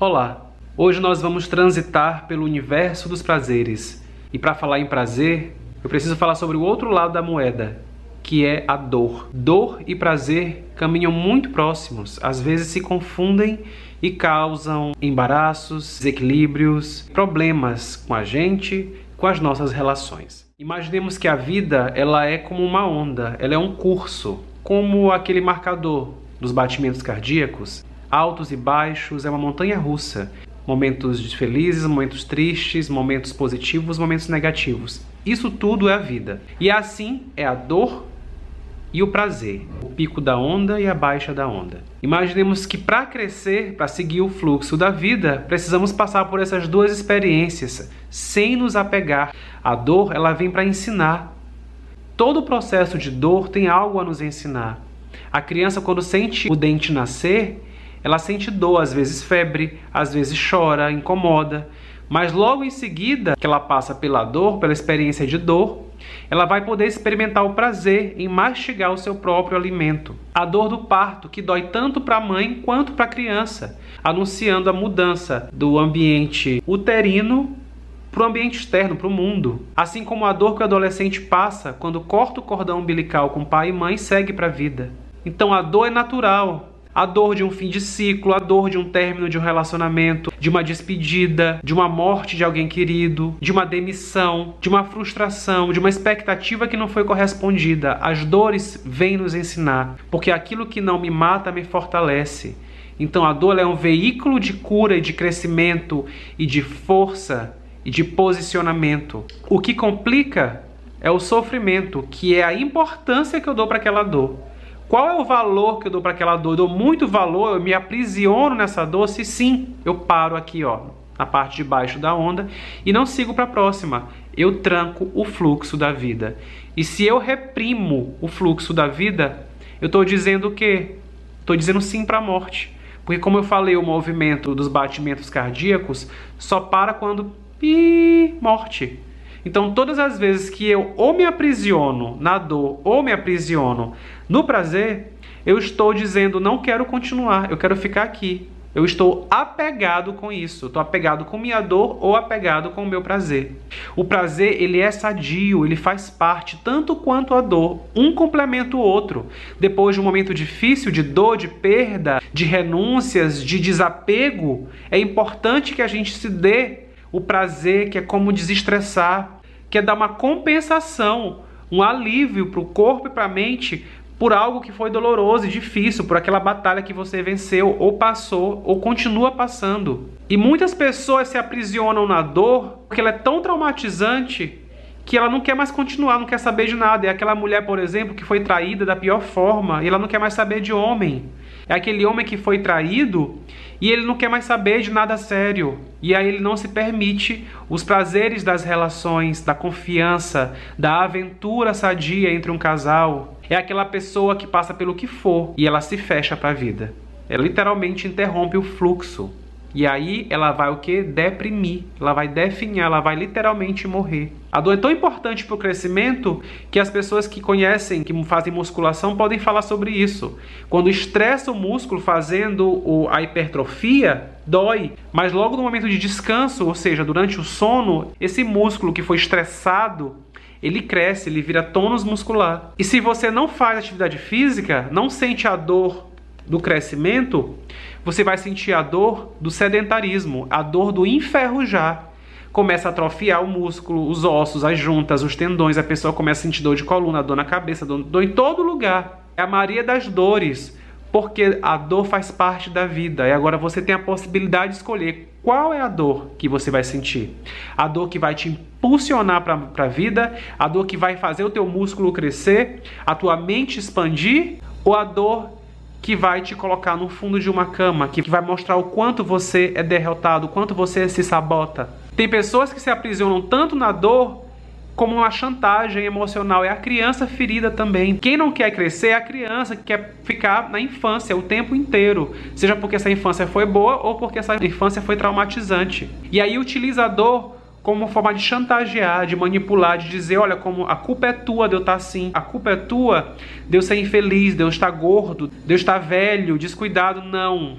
Olá! Hoje nós vamos transitar pelo universo dos prazeres. E para falar em prazer, eu preciso falar sobre o outro lado da moeda, que é a dor. Dor e prazer caminham muito próximos, às vezes se confundem e causam embaraços, desequilíbrios, problemas com a gente, com as nossas relações. Imaginemos que a vida ela é como uma onda, ela é um curso, como aquele marcador dos batimentos cardíacos, altos e baixos, é uma montanha russa. Momentos felizes, momentos tristes, momentos positivos, momentos negativos. Isso tudo é a vida. E assim é a dor e o prazer, o pico da onda e a baixa da onda. Imaginemos que para crescer, para seguir o fluxo da vida, precisamos passar por essas duas experiências sem nos apegar. A dor, ela vem para ensinar. Todo processo de dor tem algo a nos ensinar. A criança quando sente o dente nascer, ela sente dor, às vezes febre, às vezes chora, incomoda, mas logo em seguida que ela passa pela dor, pela experiência de dor, ela vai poder experimentar o prazer em mastigar o seu próprio alimento. A dor do parto, que dói tanto para a mãe quanto para a criança, anunciando a mudança do ambiente uterino para o ambiente externo, para o mundo. Assim como a dor que o adolescente passa quando corta o cordão umbilical com pai e mãe segue para a vida. Então a dor é natural, a dor de um fim de ciclo, a dor de um término de um relacionamento, de uma despedida, de uma morte de alguém querido, de uma demissão, de uma frustração, de uma expectativa que não foi correspondida. As dores vêm nos ensinar, porque aquilo que não me mata me fortalece. Então a dor é um veículo de cura e de crescimento e de força e de posicionamento. O que complica é o sofrimento, que é a importância que eu dou para aquela dor. Qual é o valor que eu dou para aquela dor? Eu dou muito valor, eu me aprisiono nessa dor, se sim, eu paro aqui, ó, na parte de baixo da onda e não sigo para a próxima. Eu tranco o fluxo da vida. E se eu reprimo o fluxo da vida, eu estou dizendo o quê? Estou dizendo sim para a morte. Porque como eu falei, o movimento dos batimentos cardíacos só para quando pi, morte. Então, todas as vezes que eu ou me aprisiono na dor ou me aprisiono no prazer, eu estou dizendo não quero continuar, eu quero ficar aqui. Eu estou apegado com isso. Estou apegado com minha dor ou apegado com o meu prazer. O prazer, ele é sadio, ele faz parte tanto quanto a dor. Um complementa o outro. Depois de um momento difícil, de dor, de perda, de renúncias, de desapego, é importante que a gente se dê o prazer, que é como desestressar, que é dar uma compensação, um alívio para o corpo e para a mente por algo que foi doloroso e difícil, por aquela batalha que você venceu ou passou ou continua passando. E muitas pessoas se aprisionam na dor porque ela é tão traumatizante que ela não quer mais continuar, não quer saber de nada. É aquela mulher, por exemplo, que foi traída da pior forma e ela não quer mais saber de homem. É aquele homem que foi traído e ele não quer mais saber de nada sério. E aí ele não se permite os prazeres das relações, da confiança, da aventura sadia entre um casal. É aquela pessoa que passa pelo que for e ela se fecha para a vida. Ela literalmente interrompe o fluxo. E aí ela vai o que? Deprimir, ela vai definhar, ela vai literalmente morrer. A dor é tão importante para o crescimento que as pessoas que conhecem, que fazem musculação, podem falar sobre isso. Quando estressa o músculo fazendo a hipertrofia, dói. Mas logo no momento de descanso, ou seja, durante o sono, esse músculo que foi estressado, ele cresce, ele vira tônus muscular. E se você não faz atividade física, não sente a dor do crescimento, você vai sentir a dor do sedentarismo, a dor do enferrujar. Começa a atrofiar o músculo, os ossos, as juntas, os tendões, a pessoa começa a sentir dor de coluna, dor na cabeça, dor, dor em todo lugar. É a Maria das dores, porque a dor faz parte da vida. E agora você tem a possibilidade de escolher qual é a dor que você vai sentir. A dor que vai te impulsionar para a vida, a dor que vai fazer o teu músculo crescer, a tua mente expandir, ou a dor que vai te colocar no fundo de uma cama, que vai mostrar o quanto você é derrotado, o quanto você se sabota. Tem pessoas que se aprisionam tanto na dor como uma chantagem emocional. É a criança ferida também. Quem não quer crescer é a criança que quer ficar na infância o tempo inteiro, seja porque essa infância foi boa ou porque essa infância foi traumatizante. E aí utiliza a dor como uma forma de chantagear, de manipular, de dizer, olha, como a culpa é tua de eu estar assim, a culpa é tua de eu ser infeliz, de eu estar gordo, de eu estar velho, descuidado. Não.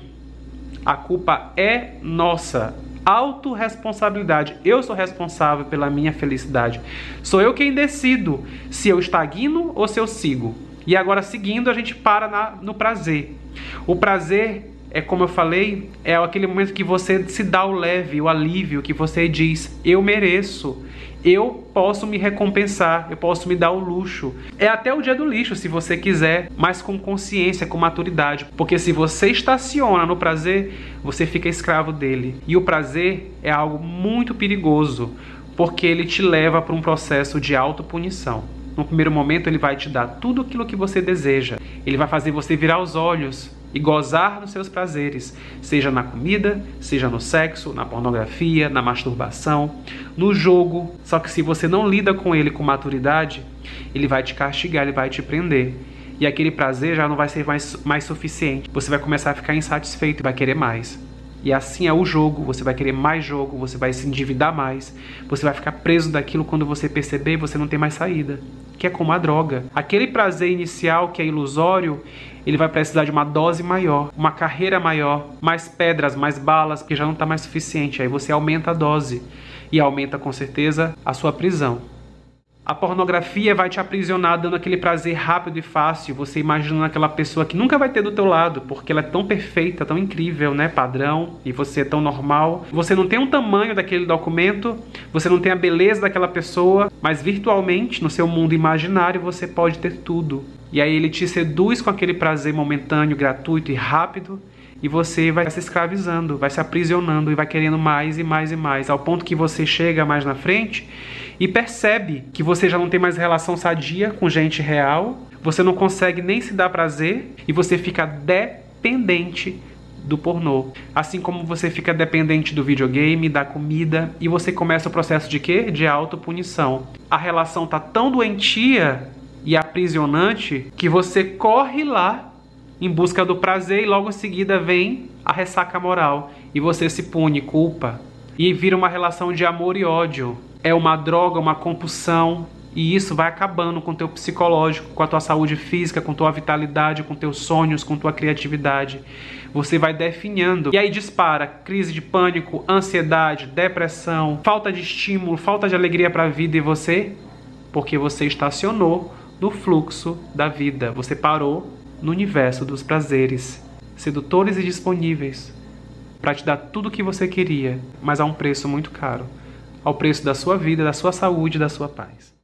A culpa é nossa. Autoresponsabilidade. Eu sou responsável pela minha felicidade. Sou eu quem decido se eu estagno ou se eu sigo. E agora, seguindo, a gente para na, no prazer. O prazer é como eu falei, é aquele momento que você se dá o leve, o alívio, que você diz: eu mereço, eu posso me recompensar, eu posso me dar o luxo. É até o dia do lixo, se você quiser, mas com consciência, com maturidade. Porque se você estaciona no prazer, você fica escravo dele. E o prazer é algo muito perigoso, porque ele te leva para um processo de autopunição. No primeiro momento, ele vai te dar tudo aquilo que você deseja. Ele vai fazer você virar os olhos e gozar dos seus prazeres, seja na comida, seja no sexo, na pornografia, na masturbação, no jogo. Só que se você não lida com ele com maturidade, ele vai te castigar, ele vai te prender. E aquele prazer já não vai ser mais, mais suficiente. Você vai começar a ficar insatisfeito e vai querer mais. E assim é o jogo, você vai querer mais jogo, você vai se endividar mais, você vai ficar preso daquilo quando você perceber, você não tem mais saída que é como a droga. Aquele prazer inicial que é ilusório, ele vai precisar de uma dose maior, uma carreira maior, mais pedras, mais balas, porque já não está mais suficiente. Aí você aumenta a dose e aumenta com certeza a sua prisão. A pornografia vai te aprisionar dando aquele prazer rápido e fácil, você imaginando aquela pessoa que nunca vai ter do teu lado, porque ela é tão perfeita, tão incrível, né, padrão, e você é tão normal. Você não tem o tamanho daquele documento, você não tem a beleza daquela pessoa, mas virtualmente, no seu mundo imaginário, você pode ter tudo. E aí ele te seduz com aquele prazer momentâneo, gratuito e rápido, e você vai se escravizando, vai se aprisionando e vai querendo mais e mais e mais, ao ponto que você chega mais na frente e percebe que você já não tem mais relação sadia com gente real, você não consegue nem se dar prazer e você fica dependente do pornô. Assim como você fica dependente do videogame, da comida e você começa o processo de quê? De autopunição. A relação tá tão doentia e aprisionante que você corre lá em busca do prazer e logo em seguida vem a ressaca moral e você se pune, culpa e vira uma relação de amor e ódio é uma droga, uma compulsão, e isso vai acabando com o teu psicológico, com a tua saúde física, com tua vitalidade, com teus sonhos, com tua criatividade. Você vai definhando. E aí dispara crise de pânico, ansiedade, depressão, falta de estímulo, falta de alegria para a vida e você porque você estacionou no fluxo da vida. Você parou no universo dos prazeres, sedutores e disponíveis para te dar tudo o que você queria, mas a um preço muito caro ao preço da sua vida, da sua saúde, da sua paz.